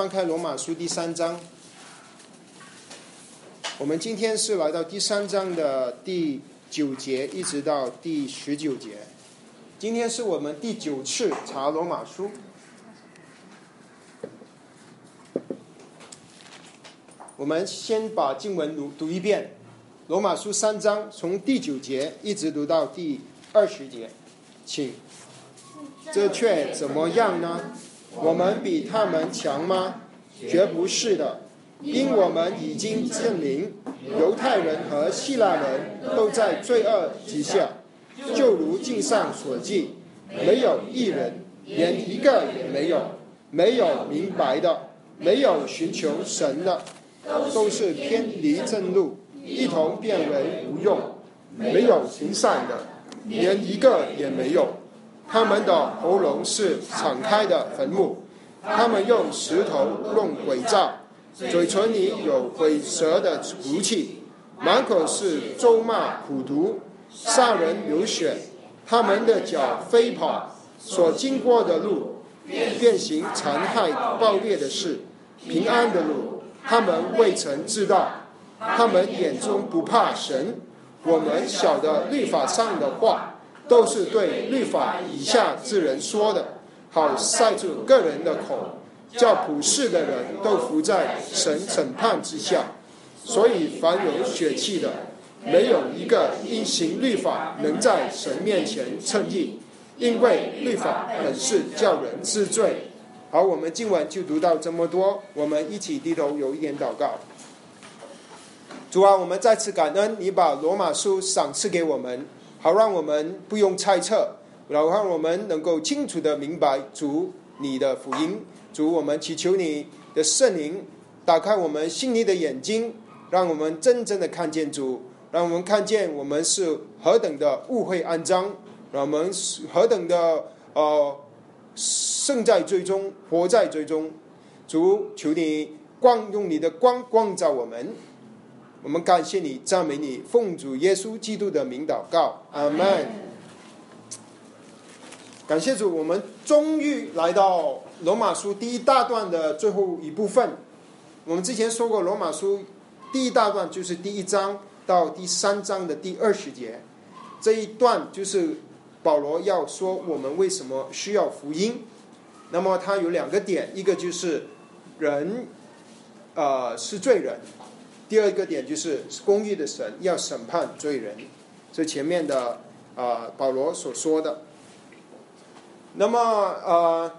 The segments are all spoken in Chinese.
翻开罗马书第三章。我们今天是来到第三章的第九节，一直到第十九节。今天是我们第九次查罗马书。我们先把经文读读一遍，《罗马书》三章从第九节一直读到第二十节，请。这却怎么样呢？我们比他们强吗？绝不是的，因我们已经证明，犹太人和希腊人都在罪恶之下，就如经上所记，没有一人，连一个也没有，没有明白的，没有寻求神的。都是偏离正路，一同变为无用，没有行善的，连一个也没有。他们的喉咙是敞开的坟墓，他们用石头弄鬼灶，嘴唇里有鬼蛇的毒气，满口是咒骂苦毒，杀人流血。他们的脚飞跑，所经过的路，变形残害暴烈的事，平安的路。他们未曾知道，他们眼中不怕神。我们晓得律法上的话，都是对律法以下之人说的，好塞住个人的口，叫普世的人都伏在神审判之下。所以凡有血气的，没有一个因行律法能在神面前称义，因为律法本是叫人知罪。好，我们今晚就读到这么多。我们一起低头有一点祷告。主啊，我们再次感恩你把罗马书赏赐给我们，好让我们不用猜测，然后让我们能够清楚的明白主你的福音。主，我们祈求你的圣灵打开我们心里的眼睛，让我们真正的看见主，让我们看见我们是何等的误会肮脏，让我们何等的呃。生在最终，活在最终。主，求你光用你的光光照我们。我们感谢你，赞美你，奉主耶稣基督的名祷告，阿门。感谢主，我们终于来到罗马书第一大段的最后一部分。我们之前说过，罗马书第一大段就是第一章到第三章的第二十节，这一段就是。保罗要说我们为什么需要福音？那么他有两个点，一个就是人，呃是罪人；第二个点就是公义的神要审判罪人。这前面的啊保罗所说的。那么呃，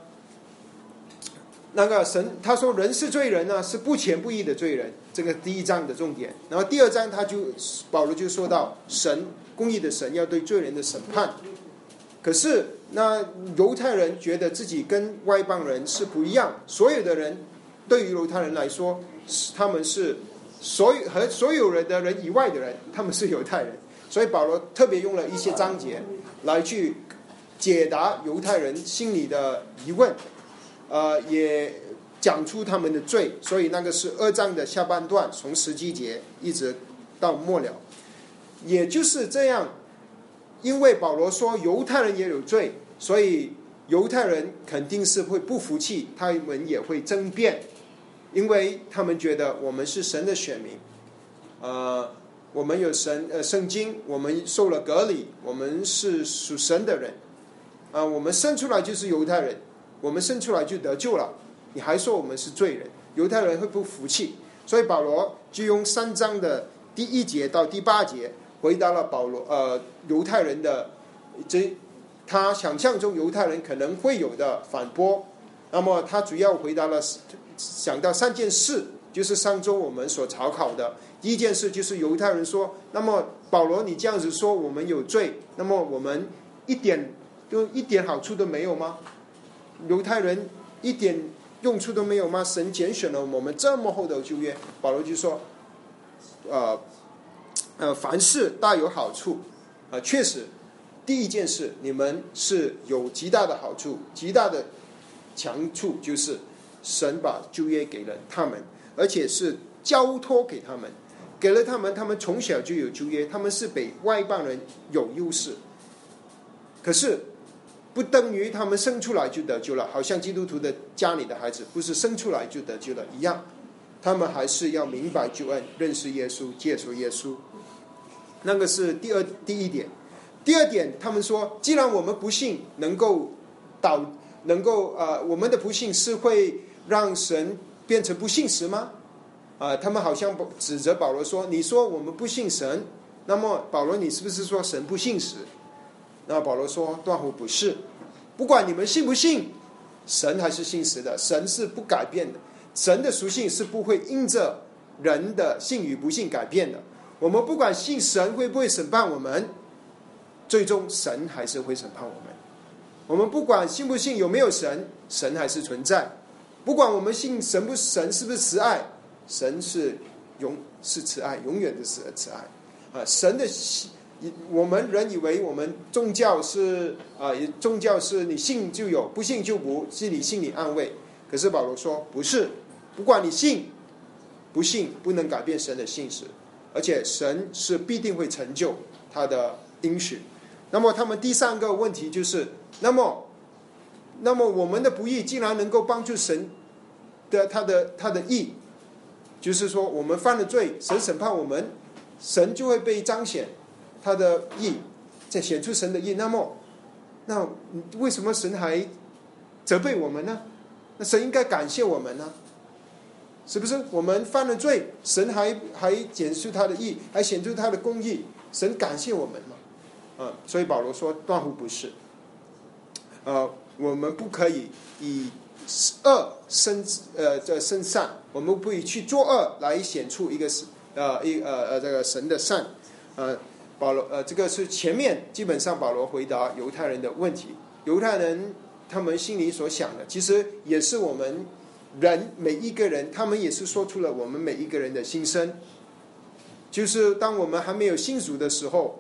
那个神他说人是罪人呢，是不前不义的罪人。这个第一章的重点。然后第二章他就保罗就说到神公义的神要对罪人的审判。可是，那犹太人觉得自己跟外邦人是不一样。所有的人对于犹太人来说，他们是所有和所有人的人以外的人，他们是犹太人。所以保罗特别用了一些章节来去解答犹太人心里的疑问，呃，也讲出他们的罪。所以那个是二章的下半段，从十七节一直到末了，也就是这样。因为保罗说犹太人也有罪，所以犹太人肯定是会不服气，他们也会争辩，因为他们觉得我们是神的选民，呃，我们有神呃圣经，我们受了隔离，我们是属神的人，啊，我们生出来就是犹太人，我们生出来就得救了，你还说我们是罪人，犹太人会不服气，所以保罗就用三章的第一节到第八节。回答了保罗呃犹太人的这他想象中犹太人可能会有的反驳，那么他主要回答了想到三件事，就是上周我们所查考的第一件事就是犹太人说，那么保罗你这样子说我们有罪，那么我们一点就一点好处都没有吗？犹太人一点用处都没有吗？神拣选了我们这么厚的旧约，保罗就说，呃。呃，凡事大有好处，啊，确实，第一件事你们是有极大的好处，极大的强处就是神把就业给了他们，而且是交托给他们，给了他们，他们从小就有就业，他们是比外邦人有优势。可是不等于他们生出来就得救了，好像基督徒的家里的孩子不是生出来就得救了一样，他们还是要明白救恩，认识耶稣，接受耶稣。那个是第二第一点。第二点，他们说，既然我们不信能够导，能够呃，我们的不信是会让神变成不信实吗？啊，他们好像指责保罗说：“你说我们不信神，那么保罗，你是不是说神不信实？”那保罗说：“断乎不是，不管你们信不信，神还是信实的，神是不改变的，神的属性是不会因着人的信与不信改变的。我们不管信神会不会审判我们。”最终，神还是会审判我们。我们不管信不信，有没有神，神还是存在。不管我们信神不神是不是慈爱，神是永是慈爱，永远的是慈爱。啊，神的我们人以为我们宗教是啊，宗教是你信就有，不信就不，是你心理安慰。可是保罗说不是，不管你信不信，不能改变神的信实，而且神是必定会成就他的应许。那么他们第三个问题就是，那么，那么我们的不义竟然能够帮助神的他的他的义，就是说我们犯了罪，神审判我们，神就会被彰显他的义，在显出神的义。那么，那为什么神还责备我们呢？那神应该感谢我们呢？是不是我们犯了罪，神还还显出他的义，还显出他的公义，神感谢我们吗？嗯，所以保罗说断乎不是。呃，我们不可以以恶生呃这生善，我们不以去作恶来显出一个是呃一呃呃这个神的善。呃，保罗呃这个是前面基本上保罗回答犹太人的问题，犹太人他们心里所想的，其实也是我们人每一个人，他们也是说出了我们每一个人的心声，就是当我们还没有信主的时候。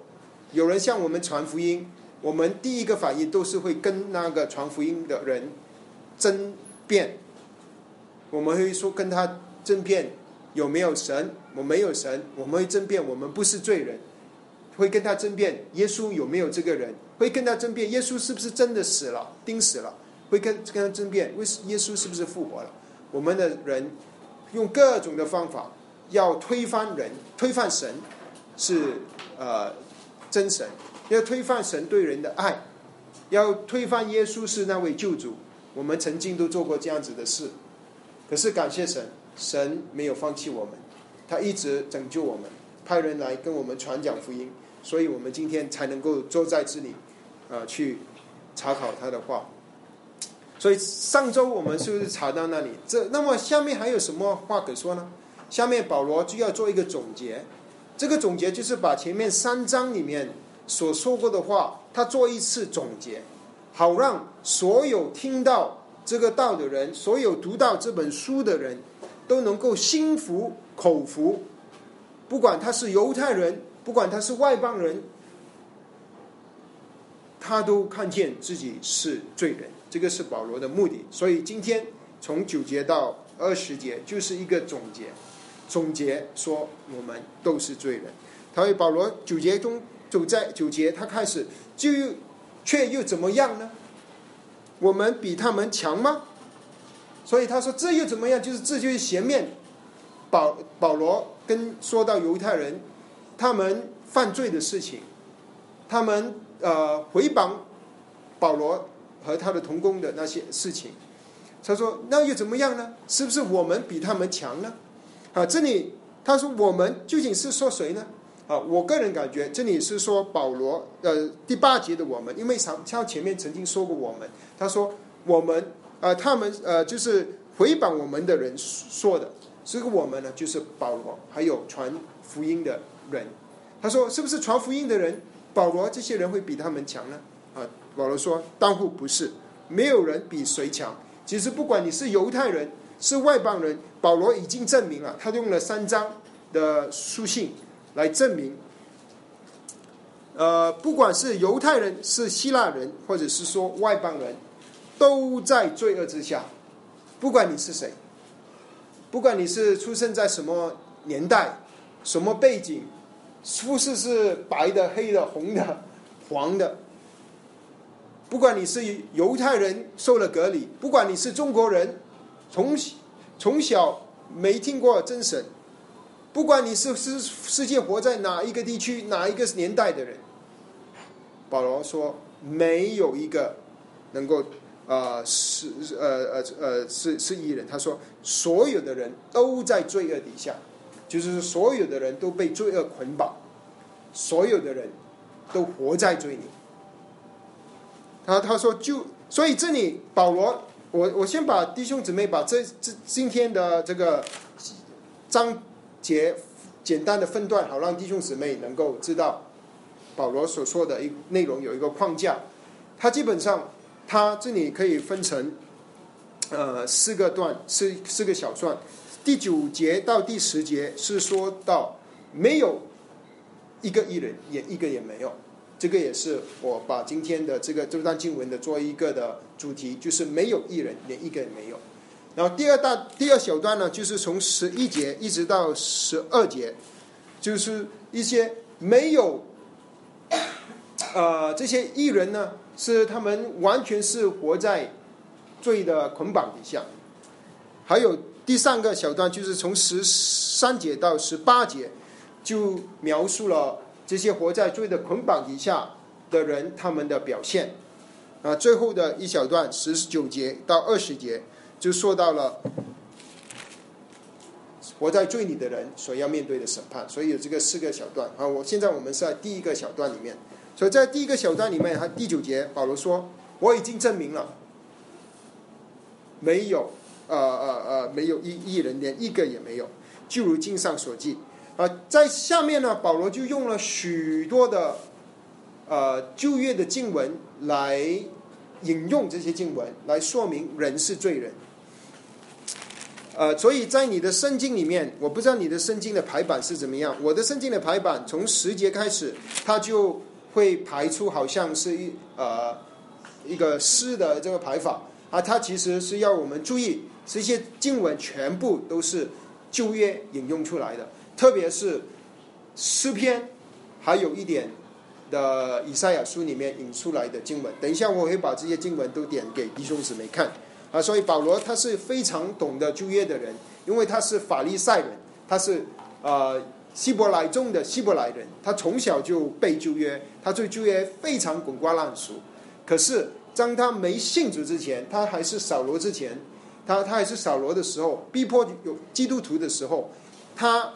有人向我们传福音，我们第一个反应都是会跟那个传福音的人争辩。我们会说跟他争辩有没有神，我没有神，我们会争辩我们不是罪人，会跟他争辩耶稣有没有这个人，会跟他争辩耶稣是不是真的死了钉死了，会跟跟他争辩为耶稣是不是复活了。我们的人用各种的方法要推翻人，推翻神，是呃。真神要推翻神对人的爱，要推翻耶稣是那位救主。我们曾经都做过这样子的事，可是感谢神，神没有放弃我们，他一直拯救我们，派人来跟我们传讲福音，所以我们今天才能够坐在这里，啊，去查考他的话。所以上周我们是不是查到那里？这那么下面还有什么话可说呢？下面保罗就要做一个总结。这个总结就是把前面三章里面所说过的话，他做一次总结，好让所有听到这个道的人，所有读到这本书的人，都能够心服口服。不管他是犹太人，不管他是外邦人，他都看见自己是罪人。这个是保罗的目的。所以今天从九节到二十节，就是一个总结。总结说，我们都是罪人。他为保罗九节中走在九节，他开始就又却又怎么样呢？我们比他们强吗？所以他说这又怎么样？就是这就是前面保保罗跟说到犹太人他们犯罪的事情，他们呃回绑保罗和他的同工的那些事情。他说那又怎么样呢？是不是我们比他们强呢？啊，这里他说我们究竟是说谁呢？啊，我个人感觉这里是说保罗，呃，第八节的我们，因为像像前面曾经说过我们，他说我们，呃，他们，呃，就是回谤我们的人说的，这个我们呢，就是保罗，还有传福音的人。他说是不是传福音的人，保罗这些人会比他们强呢？啊，保罗说当户不是，没有人比谁强。其实不管你是犹太人。是外邦人，保罗已经证明了，他用了三章的书信来证明，呃，不管是犹太人、是希腊人，或者是说外邦人，都在罪恶之下。不管你是谁，不管你是出生在什么年代、什么背景，肤色是白的、黑的、红的、黄的，不管你是犹太人受了隔离，不管你是中国人，从从小没听过真神，不管你是世世界活在哪一个地区、哪一个年代的人，保罗说，没有一个能够呃是呃呃呃是是异人。他说，所有的人都在罪恶底下，就是所有的人都被罪恶捆绑，所有的人都活在罪里。他他说就所以这里保罗，我我先把弟兄姊妹把这这今天的这个章节简单的分段，好让弟兄姊妹能够知道保罗所说的一内容有一个框架。他基本上他这里可以分成呃四个段，四四个小段。第九节到第十节是说到没有一个艺人，也一个也没有。这个也是我把今天的这个这段经文的做一个的主题，就是没有艺人，连一个也没有。然后第二大第二小段呢，就是从十一节一直到十二节，就是一些没有，呃，这些艺人呢，是他们完全是活在罪的捆绑底下。还有第三个小段，就是从十三节到十八节，就描述了。这些活在罪的捆绑底下的人，他们的表现啊，最后的一小段十九节到二十节，就说到了活在罪里的人所要面对的审判。所以有这个四个小段啊。我现在我们是在第一个小段里面，所以在第一个小段里面，他第九节保罗说：“我已经证明了，没有呃呃呃，没有一一人，连一个也没有，就如经上所记。”啊，在下面呢，保罗就用了许多的呃旧约的经文来引用这些经文，来说明人是罪人。呃，所以在你的圣经里面，我不知道你的圣经的排版是怎么样。我的圣经的排版从十节开始，它就会排出好像是一呃一个诗的这个排法啊，它其实是要我们注意，这些经文全部都是旧约引用出来的。特别是诗篇，还有一点的以赛亚书里面引出来的经文。等一下我会把这些经文都点给弟兄姊妹看啊。所以保罗他是非常懂得旧约的人，因为他是法利赛人，他是呃希伯来中的希伯来人，他从小就背旧约，他对旧约非常滚瓜烂熟。可是当他没信主之前，他还是扫罗之前，他他还是扫罗的时候，逼迫有基督徒的时候，他。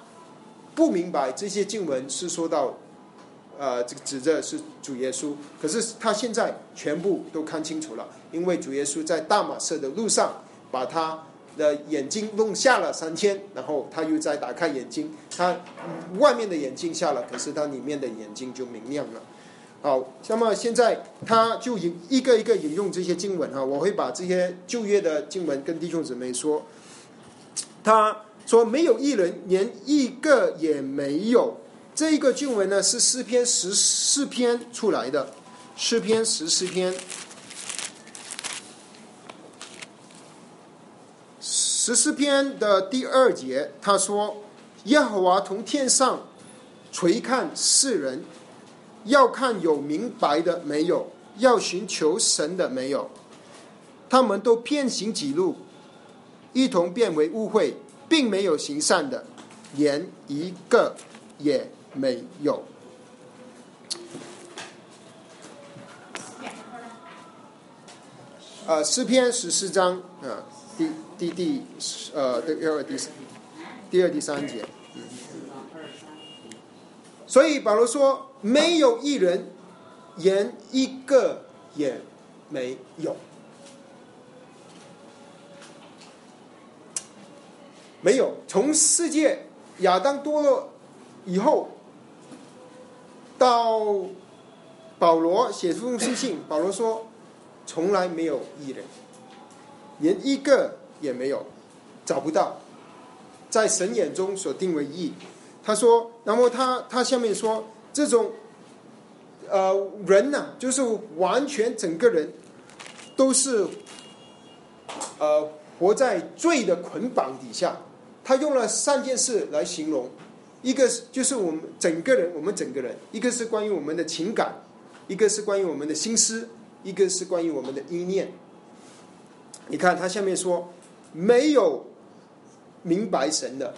不明白这些经文是说到，呃，这个指着是主耶稣，可是他现在全部都看清楚了，因为主耶稣在大马色的路上把他的眼睛弄瞎了三天，然后他又再打开眼睛，他外面的眼睛瞎了，可是他里面的眼睛就明亮了。好，那么现在他就引一个一个引用这些经文哈，我会把这些旧约的经文跟弟兄姊妹说，他。说没有一人，连一个也没有。这一个经文呢，是诗篇十四篇出来的。诗篇十四篇，十四篇的第二节，他说：“耶和华从天上垂看世人，要看有明白的没有，要寻求神的没有。他们都偏行己路，一同变为污秽。”并没有行善的，连一个也没有。呃，诗篇十四章啊，第第第呃第二第第二第三节。所以保罗说，没有一人，连一个也没有。没有，从世界亚当堕落以后，到保罗写封书信，保罗说，从来没有一人，连一个也没有，找不到，在神眼中所定为义。他说，然后他他下面说，这种呃人呢，就是完全整个人都是呃活在罪的捆绑底下。他用了三件事来形容，一个是就是我们整个人，我们整个人，一个是关于我们的情感，一个是关于我们的心思，一个是关于我们的意念。你看他下面说，没有明白神的，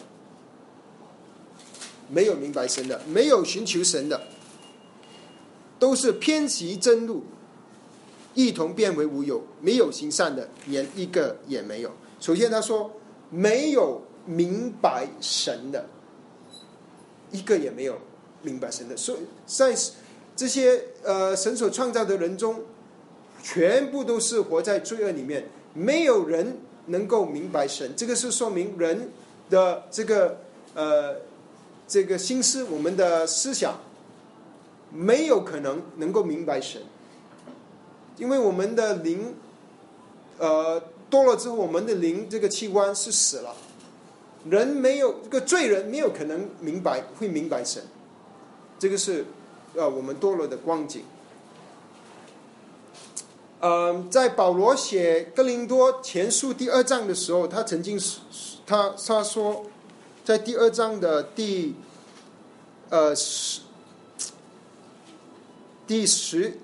没有明白神的，没有寻求神的，都是偏席真路，一同变为无有，没有行善的，连一个也没有。首先他说，没有明白神的，一个也没有明白神的。所以在这些呃神所创造的人中，全部都是活在罪恶里面。没有人能够明白神，这个是说明人的这个呃这个心思，我们的思想没有可能能够明白神，因为我们的灵呃多了之后，我们的灵这个器官是死了，人没有这个罪人没有可能明白会明白神，这个是呃我们堕落的光景。嗯，在保罗写哥林多前书第二章的时候，他曾经他他说，在第二章的第呃十第十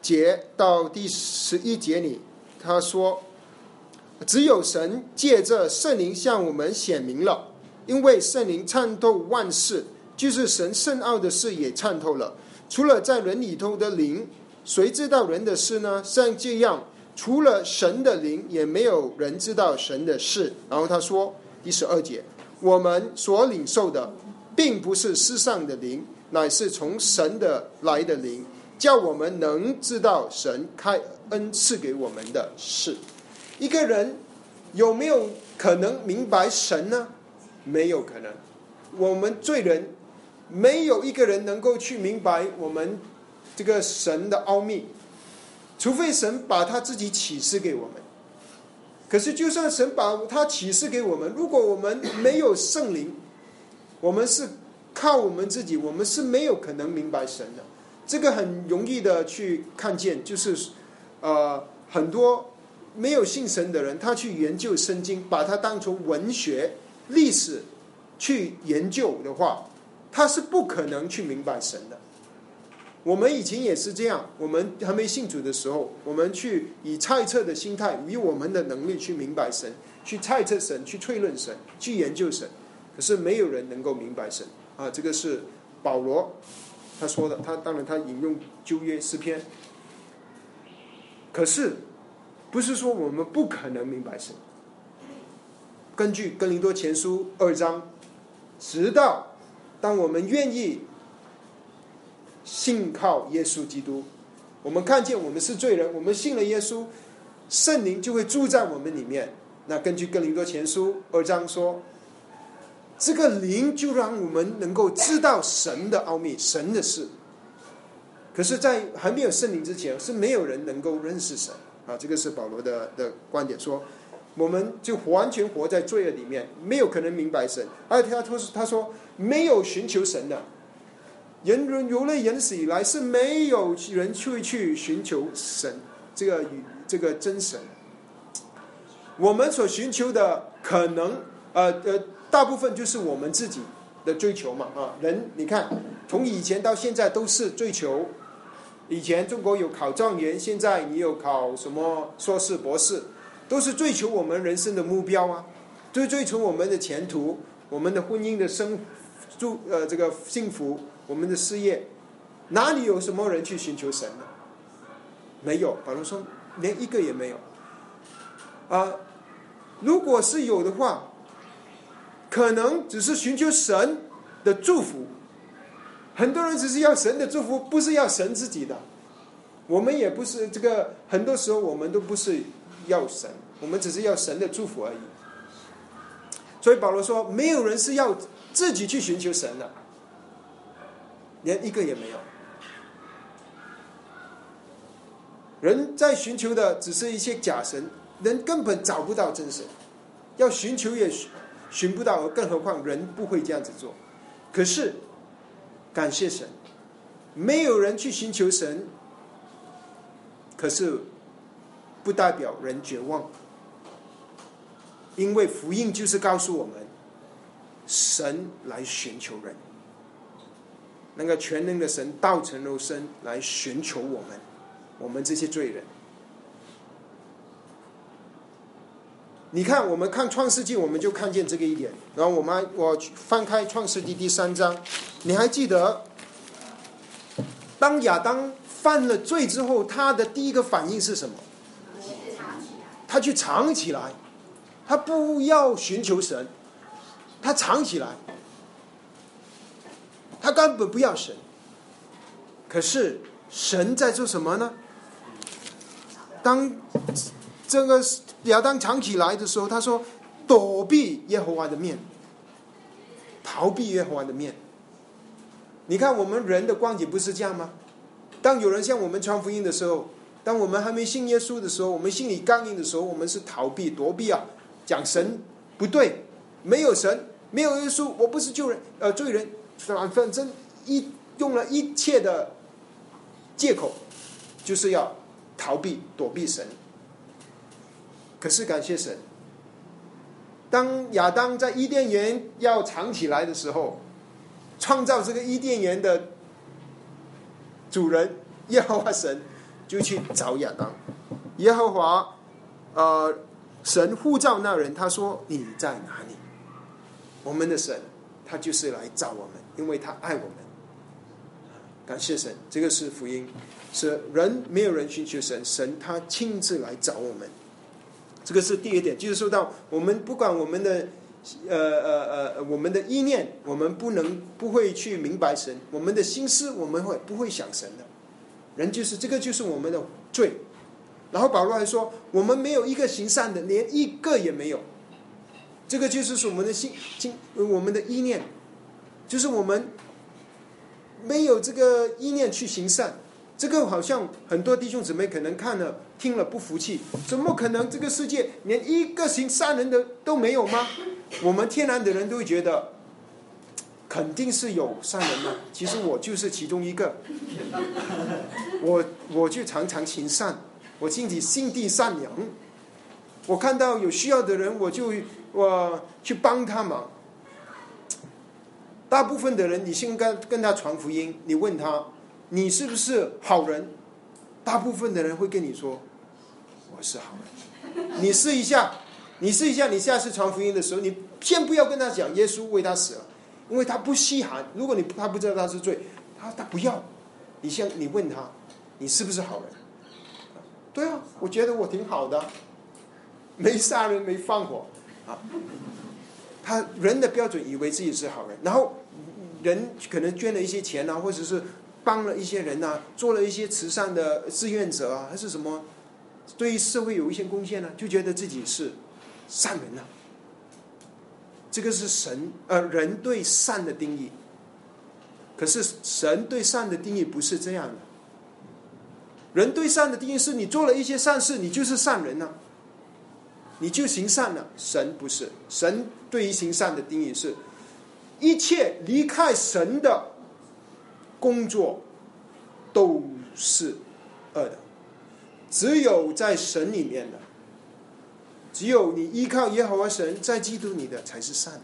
节到第十一节里，他说，只有神借着圣灵向我们显明了，因为圣灵参透万事，就是神深奥的事也参透了，除了在人里头的灵。谁知道人的事呢？像这样，除了神的灵，也没有人知道神的事。然后他说第十二节，我们所领受的，并不是世上的灵，乃是从神的来的灵，叫我们能知道神开恩赐给我们的事。一个人有没有可能明白神呢？没有可能。我们罪人没有一个人能够去明白我们。这个神的奥秘，除非神把他自己启示给我们。可是，就算神把他启示给我们，如果我们没有圣灵，我们是靠我们自己，我们是没有可能明白神的。这个很容易的去看见，就是呃，很多没有信神的人，他去研究圣经，把它当成文学、历史去研究的话，他是不可能去明白神的。我们以前也是这样，我们还没信主的时候，我们去以猜测的心态，以我们的能力去明白神，去猜测神，去推论神，去研究神。可是没有人能够明白神啊！这个是保罗他说的，他当然他引用旧约诗篇。可是不是说我们不可能明白神。根据哥林多前书二章，直到当我们愿意。信靠耶稣基督，我们看见我们是罪人，我们信了耶稣，圣灵就会住在我们里面。那根据哥林多前书二章说，这个灵就让我们能够知道神的奥秘、神的事。可是，在还没有圣灵之前，是没有人能够认识神啊。这个是保罗的的观点，说我们就完全活在罪恶里面，没有可能明白神。而且他说，他说没有寻求神的。人人由来人死以来是没有人去去寻求神这个与这个真神。我们所寻求的可能呃呃大部分就是我们自己的追求嘛啊人你看从以前到现在都是追求，以前中国有考状元，现在你有考什么硕士博士，都是追求我们人生的目标啊，追追求我们的前途，我们的婚姻的生祝呃这个幸福。我们的事业，哪里有什么人去寻求神呢？没有，保罗说连一个也没有。啊，如果是有的话，可能只是寻求神的祝福。很多人只是要神的祝福，不是要神自己的。我们也不是这个，很多时候我们都不是要神，我们只是要神的祝福而已。所以保罗说，没有人是要自己去寻求神的。连一个也没有。人在寻求的只是一些假神，人根本找不到真神，要寻求也寻不到，更何况人不会这样子做。可是感谢神，没有人去寻求神，可是不代表人绝望，因为福音就是告诉我们，神来寻求人。那个全能的神道成肉身来寻求我们，我们这些罪人。你看，我们看创世纪，我们就看见这个一点。然后我们我翻开创世纪第三章，你还记得，当亚当犯了罪之后，他的第一个反应是什么？他去藏起来，他不要寻求神，他藏起来，他根本不要神。可是神在做什么呢？当这个。亚当藏起来的时候，他说：“躲避耶和华的面，逃避耶和华的面。”你看，我们人的光景不是这样吗？当有人向我们传福音的时候，当我们还没信耶稣的时候，我们心里刚硬的时候，我们是逃避、躲避啊，讲神不对，没有神，没有耶稣，我不是救人，呃，罪人，反正一用了一切的借口，就是要逃避、躲避神。可是感谢神，当亚当在伊甸园要藏起来的时候，创造这个伊甸园的主人耶和华神就去找亚当。耶和华，呃，神呼召那人，他说：“你在哪里？”我们的神，他就是来找我们，因为他爱我们。感谢神，这个是福音，是人没有人寻求神，神他亲自来找我们。这个是第一点，就是说到我们不管我们的呃呃呃我们的意念，我们不能不会去明白神，我们的心思我们会不会想神的，人就是这个就是我们的罪。然后保罗还说，我们没有一个行善的，连一个也没有。这个就是说我们的心心我们的意念，就是我们没有这个意念去行善。这个好像很多弟兄姊妹可能看了听了不服气，怎么可能这个世界连一个行善人的都没有吗？我们天然的人都会觉得，肯定是有善人的。其实我就是其中一个，我我就常常行善，我心地心地善良，我看到有需要的人，我就我去帮他忙。大部分的人，你先跟跟他传福音，你问他。你是不是好人？大部分的人会跟你说：“我是好人。”你试一下，你试一下，你下次传福音的时候，你先不要跟他讲耶稣为他死了，因为他不稀罕。如果你他不知道他是罪，他他不要。你先你问他，你是不是好人？对啊，我觉得我挺好的，没杀人，没放火啊。他人的标准以为自己是好人，然后人可能捐了一些钱啊，或者是。帮了一些人呐，做了一些慈善的志愿者啊，还是什么，对于社会有一些贡献呢，就觉得自己是善人了。这个是神呃人对善的定义。可是神对善的定义不是这样的。人对善的定义是你做了一些善事，你就是善人了，你就行善了。神不是，神对于行善的定义是，一切离开神的。工作都是恶的，只有在神里面的，只有你依靠耶和华神在基督里的才是善。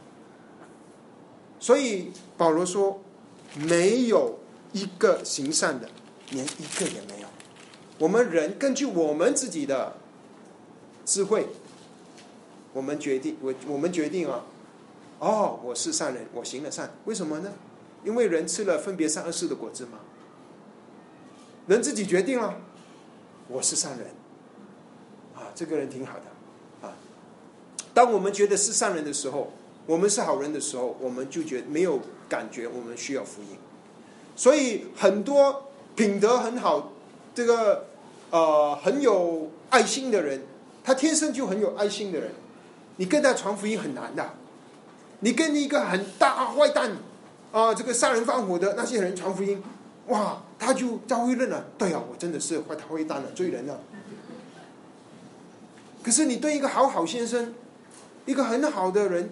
所以保罗说，没有一个行善的，连一个也没有。我们人根据我们自己的智慧，我们决定，我我们决定啊，哦，我是善人，我行了善，为什么呢？因为人吃了分别善恶树的果子吗？人自己决定了，我是善人，啊，这个人挺好的，啊。当我们觉得是善人的时候，我们是好人的时候，我们就觉没有感觉我们需要福音。所以很多品德很好、这个呃很有爱心的人，他天生就很有爱心的人，你跟他传福音很难的。你跟一个很大坏蛋。啊，这个杀人放火的那些人传福音，哇，他就他会认了。对啊，我真的是坏，他坏蛋了罪人了。可是你对一个好好先生，一个很好的人，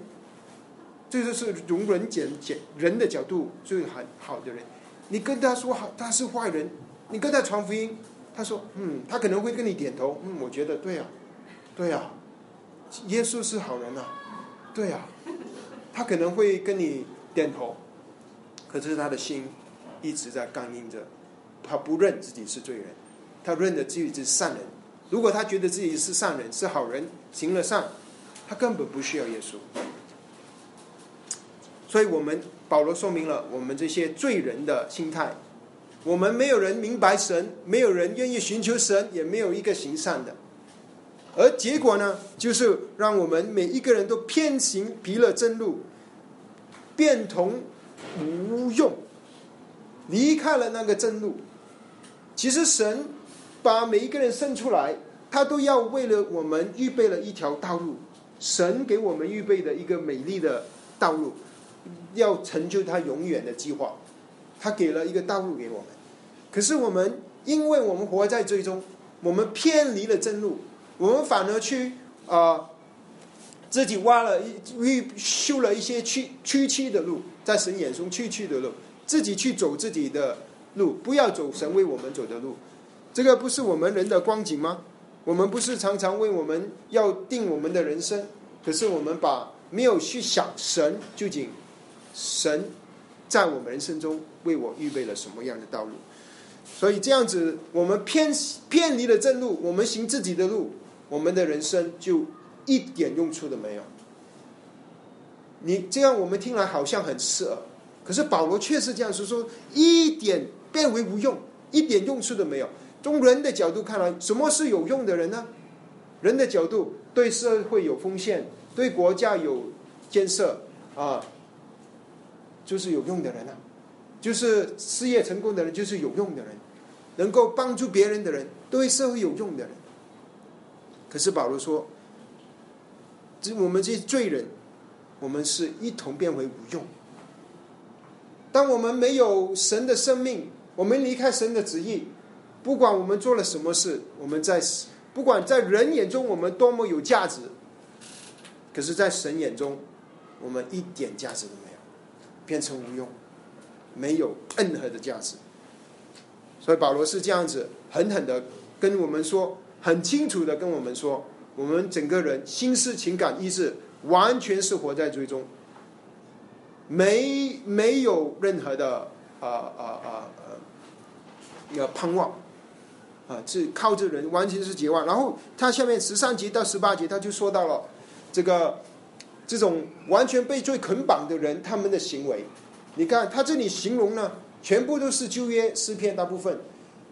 这就是从人简简人的角度最很好的人，你跟他说好他是坏人，你跟他传福音，他说嗯，他可能会跟你点头，嗯，我觉得对啊，对啊，耶稣是好人啊，对啊，他可能会跟你点头。可是他的心一直在刚硬着，他不认自己是罪人，他认得自己是善人。如果他觉得自己是善人，是好人，行了善，他根本不需要耶稣。所以，我们保罗说明了我们这些罪人的心态。我们没有人明白神，没有人愿意寻求神，也没有一个行善的。而结果呢，就是让我们每一个人都偏行疲了真路，变同无用，离开了那个正路。其实神把每一个人生出来，他都要为了我们预备了一条道路。神给我们预备的一个美丽的道路，要成就他永远的计划。他给了一个道路给我们，可是我们因为我们活在最终，我们偏离了正路。我们反而去啊，自己挖了一预修了一些曲曲曲的路，在神眼中去去的路，自己去走自己的路，不要走神为我们走的路。这个不是我们人的光景吗？我们不是常常为我们要定我们的人生，可是我们把没有去想神究竟神在我们人生中为我预备了什么样的道路？所以这样子，我们偏偏离了正路，我们行自己的路。我们的人生就一点用处都没有。你这样我们听来好像很刺耳，可是保罗确实这样说：说一点变为无用，一点用处都没有。从人的角度看来，什么是有用的人呢？人的角度，对社会有奉献，对国家有建设啊，就是有用的人啊，就是事业成功的人，就是有用的人，能够帮助别人的人，对社会有用的人。可是保罗说：“这我们这些罪人，我们是一同变为无用。当我们没有神的生命，我们离开神的旨意，不管我们做了什么事，我们在不管在人眼中我们多么有价值，可是，在神眼中，我们一点价值都没有，变成无用，没有任何的价值。所以保罗是这样子狠狠的跟我们说。”很清楚的跟我们说，我们整个人心思、情感、意志，完全是活在最终，没没有任何的啊啊啊呃，要盼望，啊，是靠着人，完全是绝望。然后他下面十三节到十八节，他就说到了这个这种完全被罪捆绑的人，他们的行为。你看他这里形容呢，全部都是旧约诗篇大部分。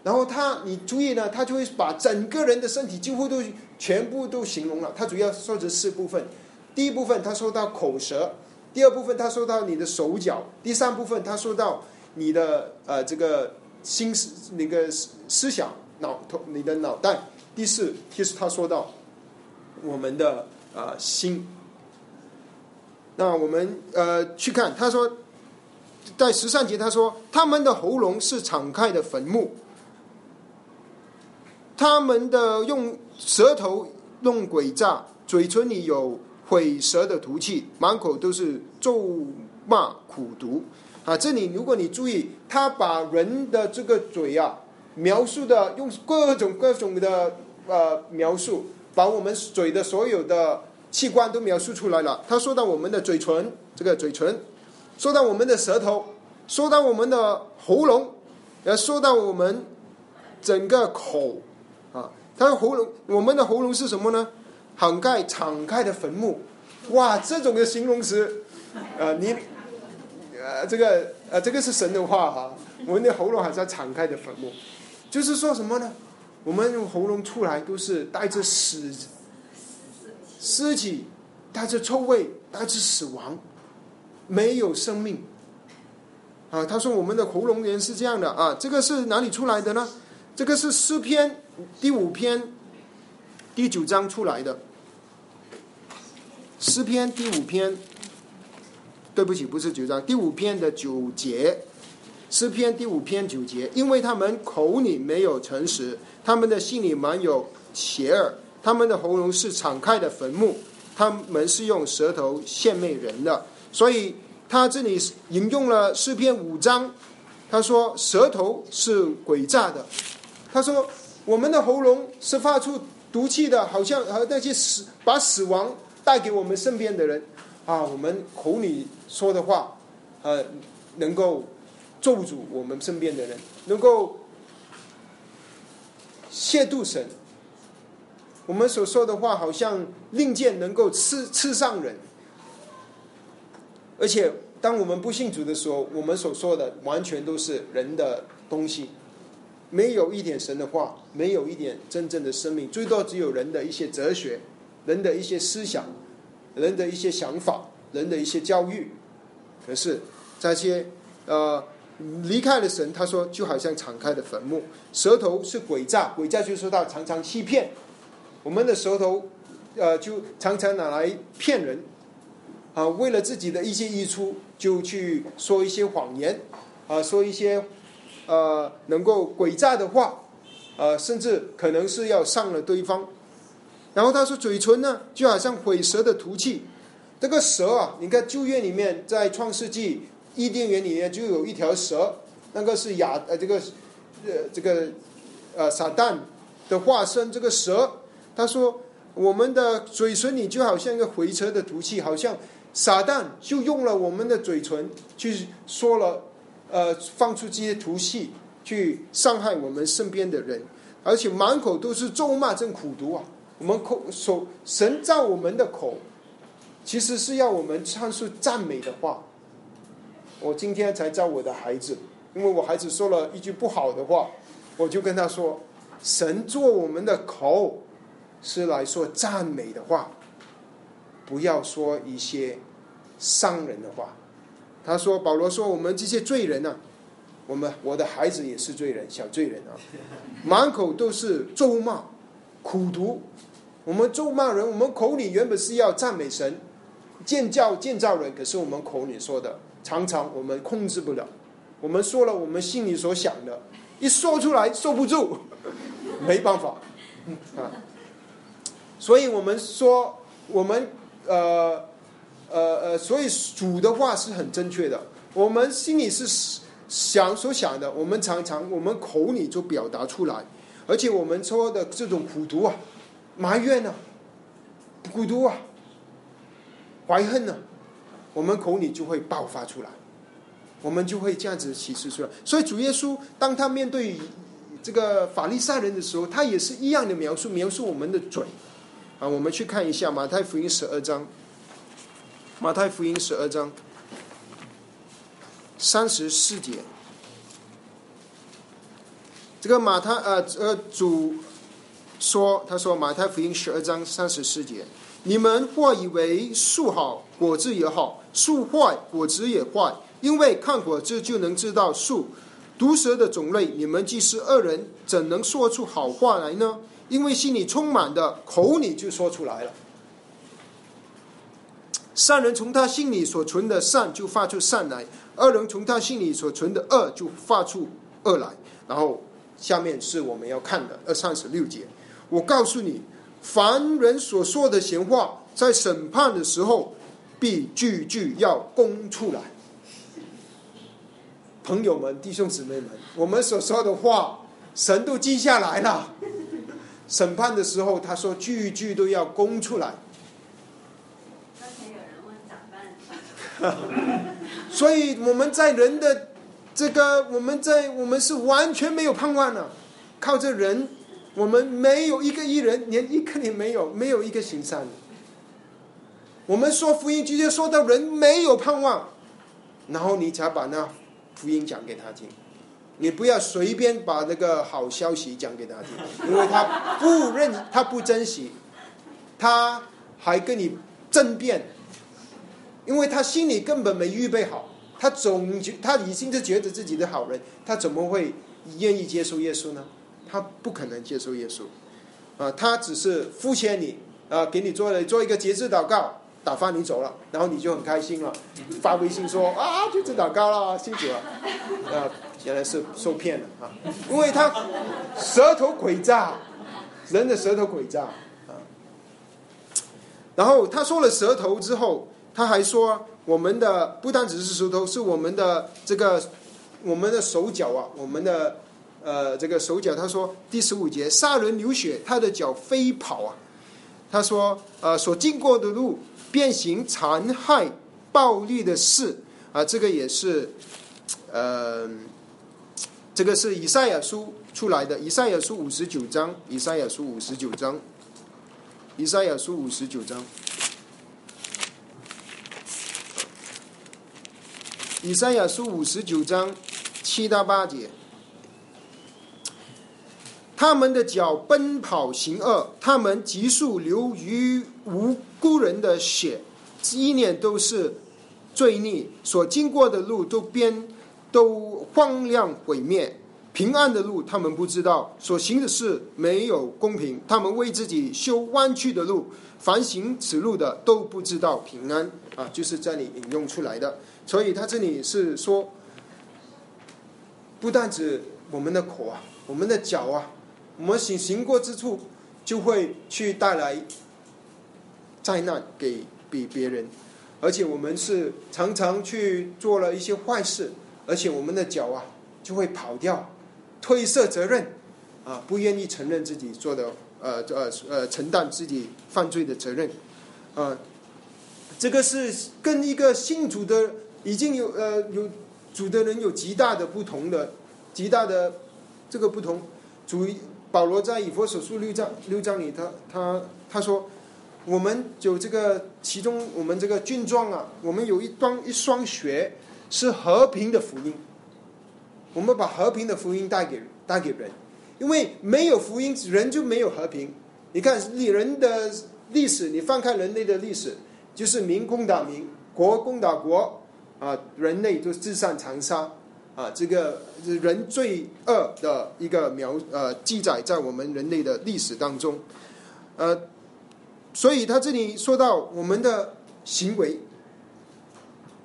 然后他，你注意呢，他就会把整个人的身体几乎都全部都形容了。他主要说的四部分：第一部分他说到口舌；第二部分他说到你的手脚；第三部分他说到你的呃这个心思那个思想脑头你的脑袋；第四其实他说到我们的呃心。那我们呃去看，他说在十三节他说他们的喉咙是敞开的坟墓。他们的用舌头弄诡诈，嘴唇里有毁舌的毒气，满口都是咒骂苦毒啊！这里如果你注意，他把人的这个嘴啊描述的用各种各种的呃描述，把我们嘴的所有的器官都描述出来了。他说到我们的嘴唇，这个嘴唇，说到我们的舌头，说到我们的喉咙，呃说到我们整个口啊。他的喉咙，我们的喉咙是什么呢？涵盖敞开的坟墓，哇，这种的形容词，呃，你，呃，这个，呃，这个是神的话哈。我们的喉咙还在敞开的坟墓，就是说什么呢？我们用喉咙出来都是带着死，尸体，带着臭味，带着死亡，没有生命。啊，他说我们的喉咙也是这样的啊。这个是哪里出来的呢？这个是诗篇。第五篇第九章出来的诗篇第五篇，对不起，不是九章，第五篇的九节，诗篇第五篇九节，因为他们口里没有诚实，他们的心里满有邪恶，他们的喉咙是敞开的坟墓，他们是用舌头献媚人的，所以他这里引用了诗篇五章，他说舌头是诡诈的，他说。我们的喉咙是发出毒气的，好像和那些死把死亡带给我们身边的人啊，我们口里说的话，呃，能够咒诅我们身边的人，能够亵渎神。我们所说的话，好像令箭能够刺刺伤人。而且，当我们不信主的时候，我们所说的完全都是人的东西，没有一点神的话，没有一点真正的生命，最多只有人的一些哲学、人的一些思想、人的一些想法、人的一些教育。可是，这些呃离开了神，他说就好像敞开的坟墓，舌头是诡诈，诡诈就是说他常常欺骗。我们的舌头，呃，就常常拿来骗人。啊，为了自己的一些益处，就去说一些谎言，啊，说一些呃能够诡诈的话，呃，甚至可能是要上了对方。然后他说，嘴唇呢，就好像毁蛇的毒气。这个蛇啊，你看旧约里面，在创世纪伊甸园里面就有一条蛇，那个是亚呃这个呃这个呃撒旦的化身。这个蛇，他说，我们的嘴唇里就好像一个回蛇的毒气，好像。撒旦就用了我们的嘴唇去说了，呃，放出这些毒气去伤害我们身边的人，而且满口都是咒骂，真苦毒啊！我们口所神造我们的口，其实是要我们唱出赞美的话。我今天才教我的孩子，因为我孩子说了一句不好的话，我就跟他说：神做我们的口是来说赞美的话。不要说一些伤人的话。他说：“保罗说，我们这些罪人呢，我们我的孩子也是罪人，小罪人啊，满口都是咒骂、苦毒。我们咒骂人，我们口里原本是要赞美神、建造建造人，可是我们口里说的，常常我们控制不了。我们说了我们心里所想的，一说出来受不住，没办法啊。所以我们说我们。”呃，呃呃，所以主的话是很正确的。我们心里是想所想的，我们常常我们口里就表达出来，而且我们说的这种苦毒啊、埋怨呢、孤独啊、怀恨呢，我们口里就会爆发出来，我们就会这样子启示出来。所以主耶稣当他面对这个法利赛人的时候，他也是一样的描述描述我们的嘴。啊，我们去看一下马太福音十二章。马太福音十二章三十四节，这个马太呃呃主说，他说马太福音十二章三十四节，你们或以为树好果子也好，树坏果子也坏，因为看果子就能知道树。毒蛇的种类，你们既是恶人，怎能说出好话来呢？因为心里充满的，口里就说出来了。善人从他心里所存的善就发出善来，恶人从他心里所存的恶就发出恶来。然后下面是我们要看的二三十六节。我告诉你，凡人所说的闲话，在审判的时候，必句句要供出来。朋友们、弟兄姊妹们，我们所说的话，神都记下来了。审判的时候，他说句句都要供出来。刚才有人问咋办？所以我们在人的这个，我们在我们是完全没有盼望的，靠着人，我们没有一个艺人，连一个也没有，没有一个行善的。我们说福音直接说到人没有盼望，然后你才把那福音讲给他听。你不要随便把那个好消息讲给他听，因为他不认，他不珍惜，他还跟你争辩，因为他心里根本没预备好，他总觉他已经是觉得自己的好人，他怎么会愿意接受耶稣呢？他不可能接受耶稣，啊，他只是敷衍你，啊，给你做了做一个节制祷告，打发你走了，然后你就很开心了，发微信说啊，节制祷告了，辛苦了，啊。原来是受骗了啊！因为他舌头诡诈，人的舌头诡诈啊。然后他说了舌头之后，他还说我们的不单只是石头，是我们的这个我们的手脚啊，我们的呃这个手脚。他说第十五节，杀人流血，他的脚飞跑啊。他说呃所经过的路，变形残害暴力的事啊，这个也是呃。这个是以赛亚书出来的，以赛亚书五十九章，以赛亚书五十九章，以赛亚书五十九章，以赛亚书五十九章七到八节。他们的脚奔跑行恶，他们急速流于无辜人的血，意念都是罪孽，所经过的路都变都荒凉毁灭。平安的路他们不知道，所行的事没有公平。他们为自己修弯曲的路，凡行此路的都不知道平安啊！就是这里引用出来的。所以他这里是说，不但指我们的口啊，我们的脚啊。我们行行过之处，就会去带来灾难给比别人，而且我们是常常去做了一些坏事，而且我们的脚啊就会跑掉，推卸责任，啊，不愿意承认自己做的，呃呃呃，承担自己犯罪的责任，啊，这个是跟一个信主的已经有呃有主的人有极大的不同的，极大的这个不同，主。保罗在以佛所书六章六章里，他他他说，我们有这个其中我们这个军装啊，我们有一双一双鞋是和平的福音，我们把和平的福音带给带给人，因为没有福音，人就没有和平。你看你人的历史，你翻开人类的历史，就是民攻打民，国攻打国，啊，人类都自相残杀。啊，这个人罪恶的一个描呃记载在我们人类的历史当中，呃，所以他这里说到我们的行为，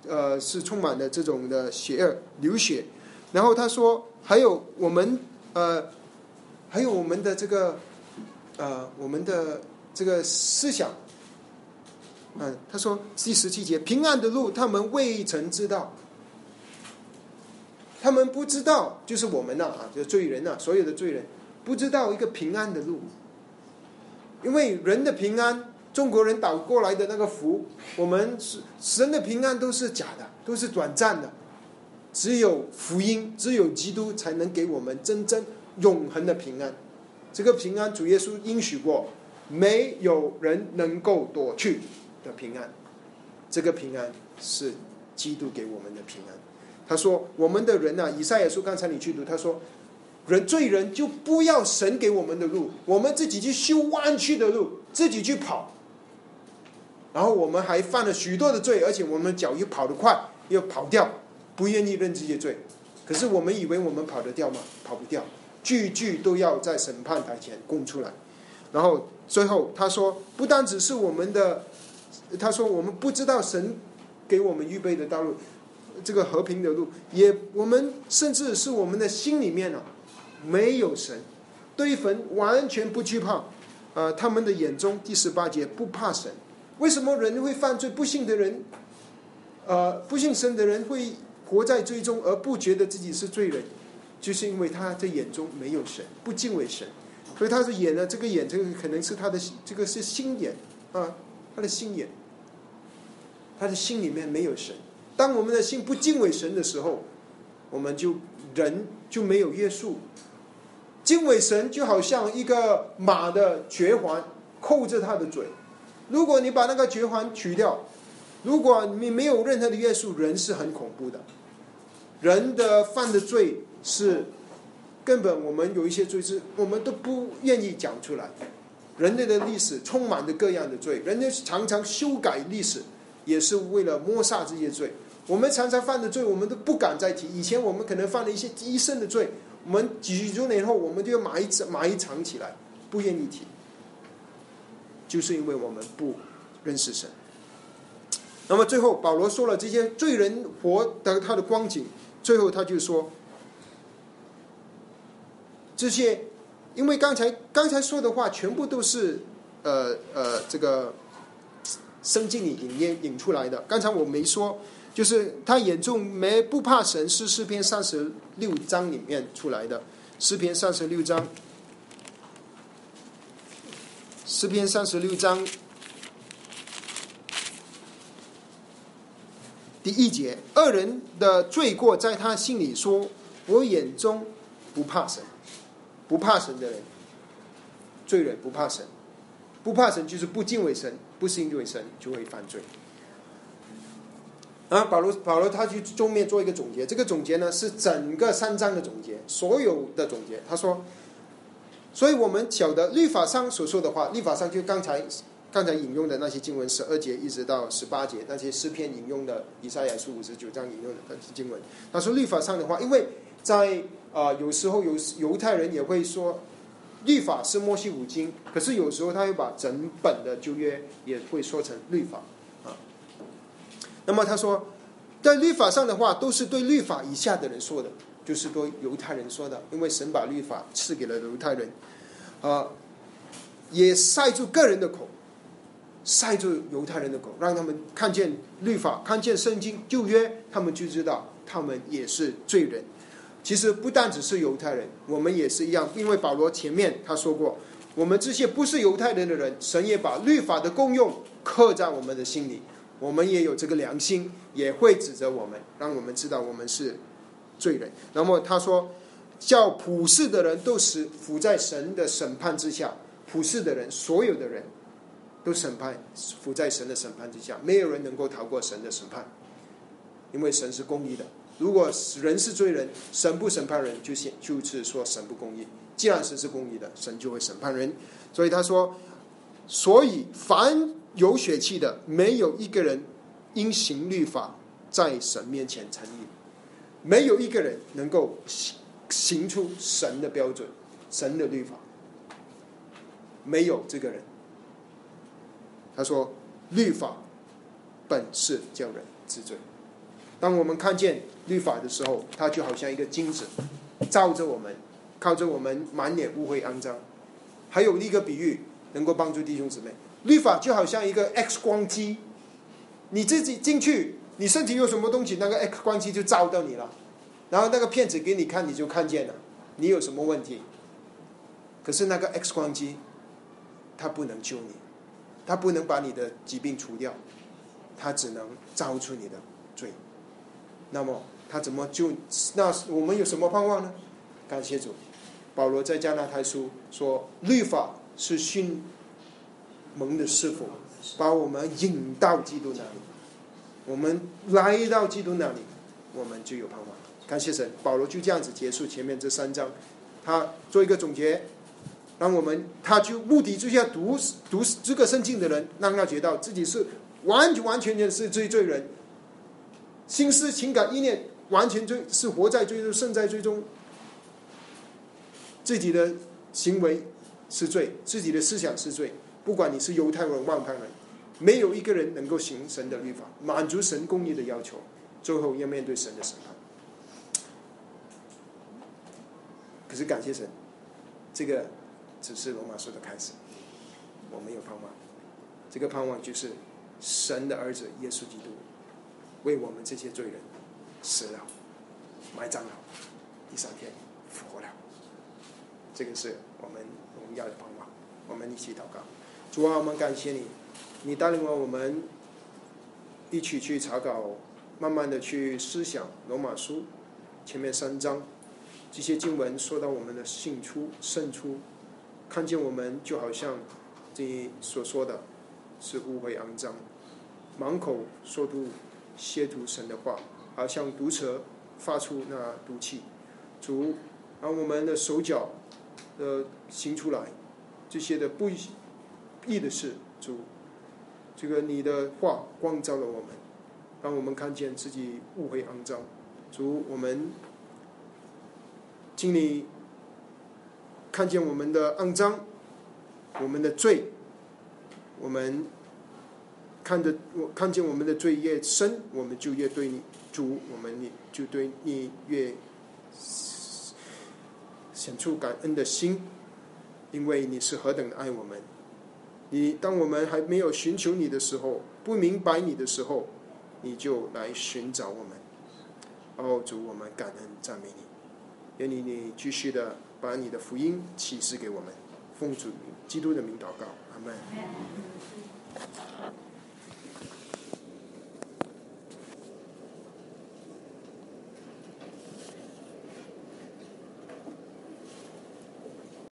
呃，是充满了这种的邪恶流血，然后他说还有我们呃，还有我们的这个呃，我们的这个思想，嗯，他说第十七节平安的路他们未曾知道。他们不知道，就是我们呐啊，就罪人呐，所有的罪人不知道一个平安的路，因为人的平安，中国人导过来的那个福，我们是神的平安都是假的，都是短暂的，只有福音，只有基督才能给我们真正永恒的平安。这个平安，主耶稣应许过，没有人能够夺去的平安。这个平安是基督给我们的平安。他说：“我们的人呐，以赛亚书刚才你去读，他说，人罪人就不要神给我们的路，我们自己去修弯曲的路，自己去跑。然后我们还犯了许多的罪，而且我们脚又跑得快，又跑掉，不愿意认这些罪。可是我们以为我们跑得掉吗？跑不掉，句句都要在审判台前供出来。然后最后他说，不单只是我们的，他说我们不知道神给我们预备的道路。”这个和平的路，也我们甚至是我们的心里面啊，没有神，对坟完全不惧怕。呃，他们的眼中第十八节不怕神。为什么人会犯罪？不信的人，呃，不信神的人会活在罪中而不觉得自己是罪人，就是因为他在眼中没有神，不敬畏神。所以他是眼呢，这个眼，这个可能是他的这个是心眼啊，他的心眼，他的心里面没有神。当我们的心不敬畏神的时候，我们就人就没有约束。敬畏神就好像一个马的绝环扣着他的嘴，如果你把那个绝环取掉，如果你没有任何的约束，人是很恐怖的。人的犯的罪是根本，我们有一些罪是我们都不愿意讲出来。人类的历史充满着各样的罪，人类常常修改历史，也是为了抹杀这些罪。我们常常犯的罪，我们都不敢再提。以前我们可能犯了一些极深的罪，我们几十年后，我们就要埋埋藏起来，不愿意提，就是因为我们不认识神。那么最后，保罗说了这些罪人活的他的光景，最后他就说，这些，因为刚才刚才说的话，全部都是呃呃这个圣经里引引引出来的。刚才我没说。就是他眼中没不怕神，是诗篇三十六章里面出来的。诗篇三十六章，诗篇三十六章第一节：恶人的罪过在他心里说我眼中不怕神，不怕神的人，罪人不怕神，不怕神就是不敬畏神，不信畏神就会犯罪。然后保罗保罗他去中面做一个总结，这个总结呢是整个三章的总结，所有的总结。他说，所以我们晓得律法上所说的话，律法上就刚才刚才引用的那些经文，十二节一直到十八节，那些诗篇引用的以赛亚书五十九章引用的那些经文。他说律法上的话，因为在啊有时候有犹太人也会说，律法是摩西五经，可是有时候他会把整本的旧约也会说成律法啊。那么他说，在律法上的话，都是对律法以下的人说的，就是对犹太人说的，因为神把律法赐给了犹太人，啊，也塞住个人的口，塞住犹太人的口，让他们看见律法，看见圣经旧约，他们就知道他们也是罪人。其实不单只是犹太人，我们也是一样，因为保罗前面他说过，我们这些不是犹太人的人，神也把律法的功用刻在我们的心里。我们也有这个良心，也会指责我们，让我们知道我们是罪人。那么他说，叫普世的人都是伏在神的审判之下。普世的人，所有的人都审判，伏在神的审判之下，没有人能够逃过神的审判，因为神是公义的。如果人是罪人，神不审判人，就显就是说神不公义。既然神是公义的，神就会审判人。所以他说，所以凡。有血气的，没有一个人因行律法在神面前成义，没有一个人能够行行出神的标准、神的律法，没有这个人。他说，律法本是叫人治罪。当我们看见律法的时候，它就好像一个镜子，照着我们，靠着我们满脸污秽肮脏。还有一个比喻，能够帮助弟兄姊妹。律法就好像一个 X 光机，你自己进去，你身体有什么东西，那个 X 光机就照到你了，然后那个片子给你看，你就看见了，你有什么问题。可是那个 X 光机，它不能救你，它不能把你的疾病除掉，它只能照出你的罪。那么他怎么就？那我们有什么盼望呢？感谢主，保罗在加拿大书说，律法是训。蒙的师傅把我们引到基督那里，我们来到基督那里，我们就有盼望。感谢神，保罗就这样子结束前面这三章，他做一个总结，让我们他就目的就是要读读这个圣经的人，让他觉得自己是完完完全全是罪罪人，心思情感意念完全追是活在罪中，胜在追中，自己的行为是罪，自己的思想是罪。不管你是犹太人、外邦人，没有一个人能够行神的律法，满足神公义的要求，最后要面对神的审判。可是感谢神，这个只是罗马书的开始，我没有盼望。这个盼望就是神的儿子耶稣基督为我们这些罪人死了、埋葬了，第三天复活了。这个是我们荣耀的盼望。我们一起祷告。主啊，我们感谢你，你带领了我们一起去查稿，慢慢的去思想罗马书前面三章这些经文，说到我们的性出胜出，看见我们就好像这所说的，是污秽肮脏，满口说出亵渎神的话，好像毒蛇发出那毒气。主，让我们的手脚呃行出来，这些的不。义的事主，这个你的话光照了我们，让我们看见自己误会肮脏。主，我们，请你看见我们的肮脏，我们的罪，我们看的我看见我们的罪越深，我们就越对你主，我们你就对你越显出感恩的心，因为你是何等的爱我们。你当我们还没有寻求你的时候，不明白你的时候，你就来寻找我们。哦，主，我们感恩赞美你，愿你你继续的把你的福音启示给我们，奉主基督的名祷告，阿门。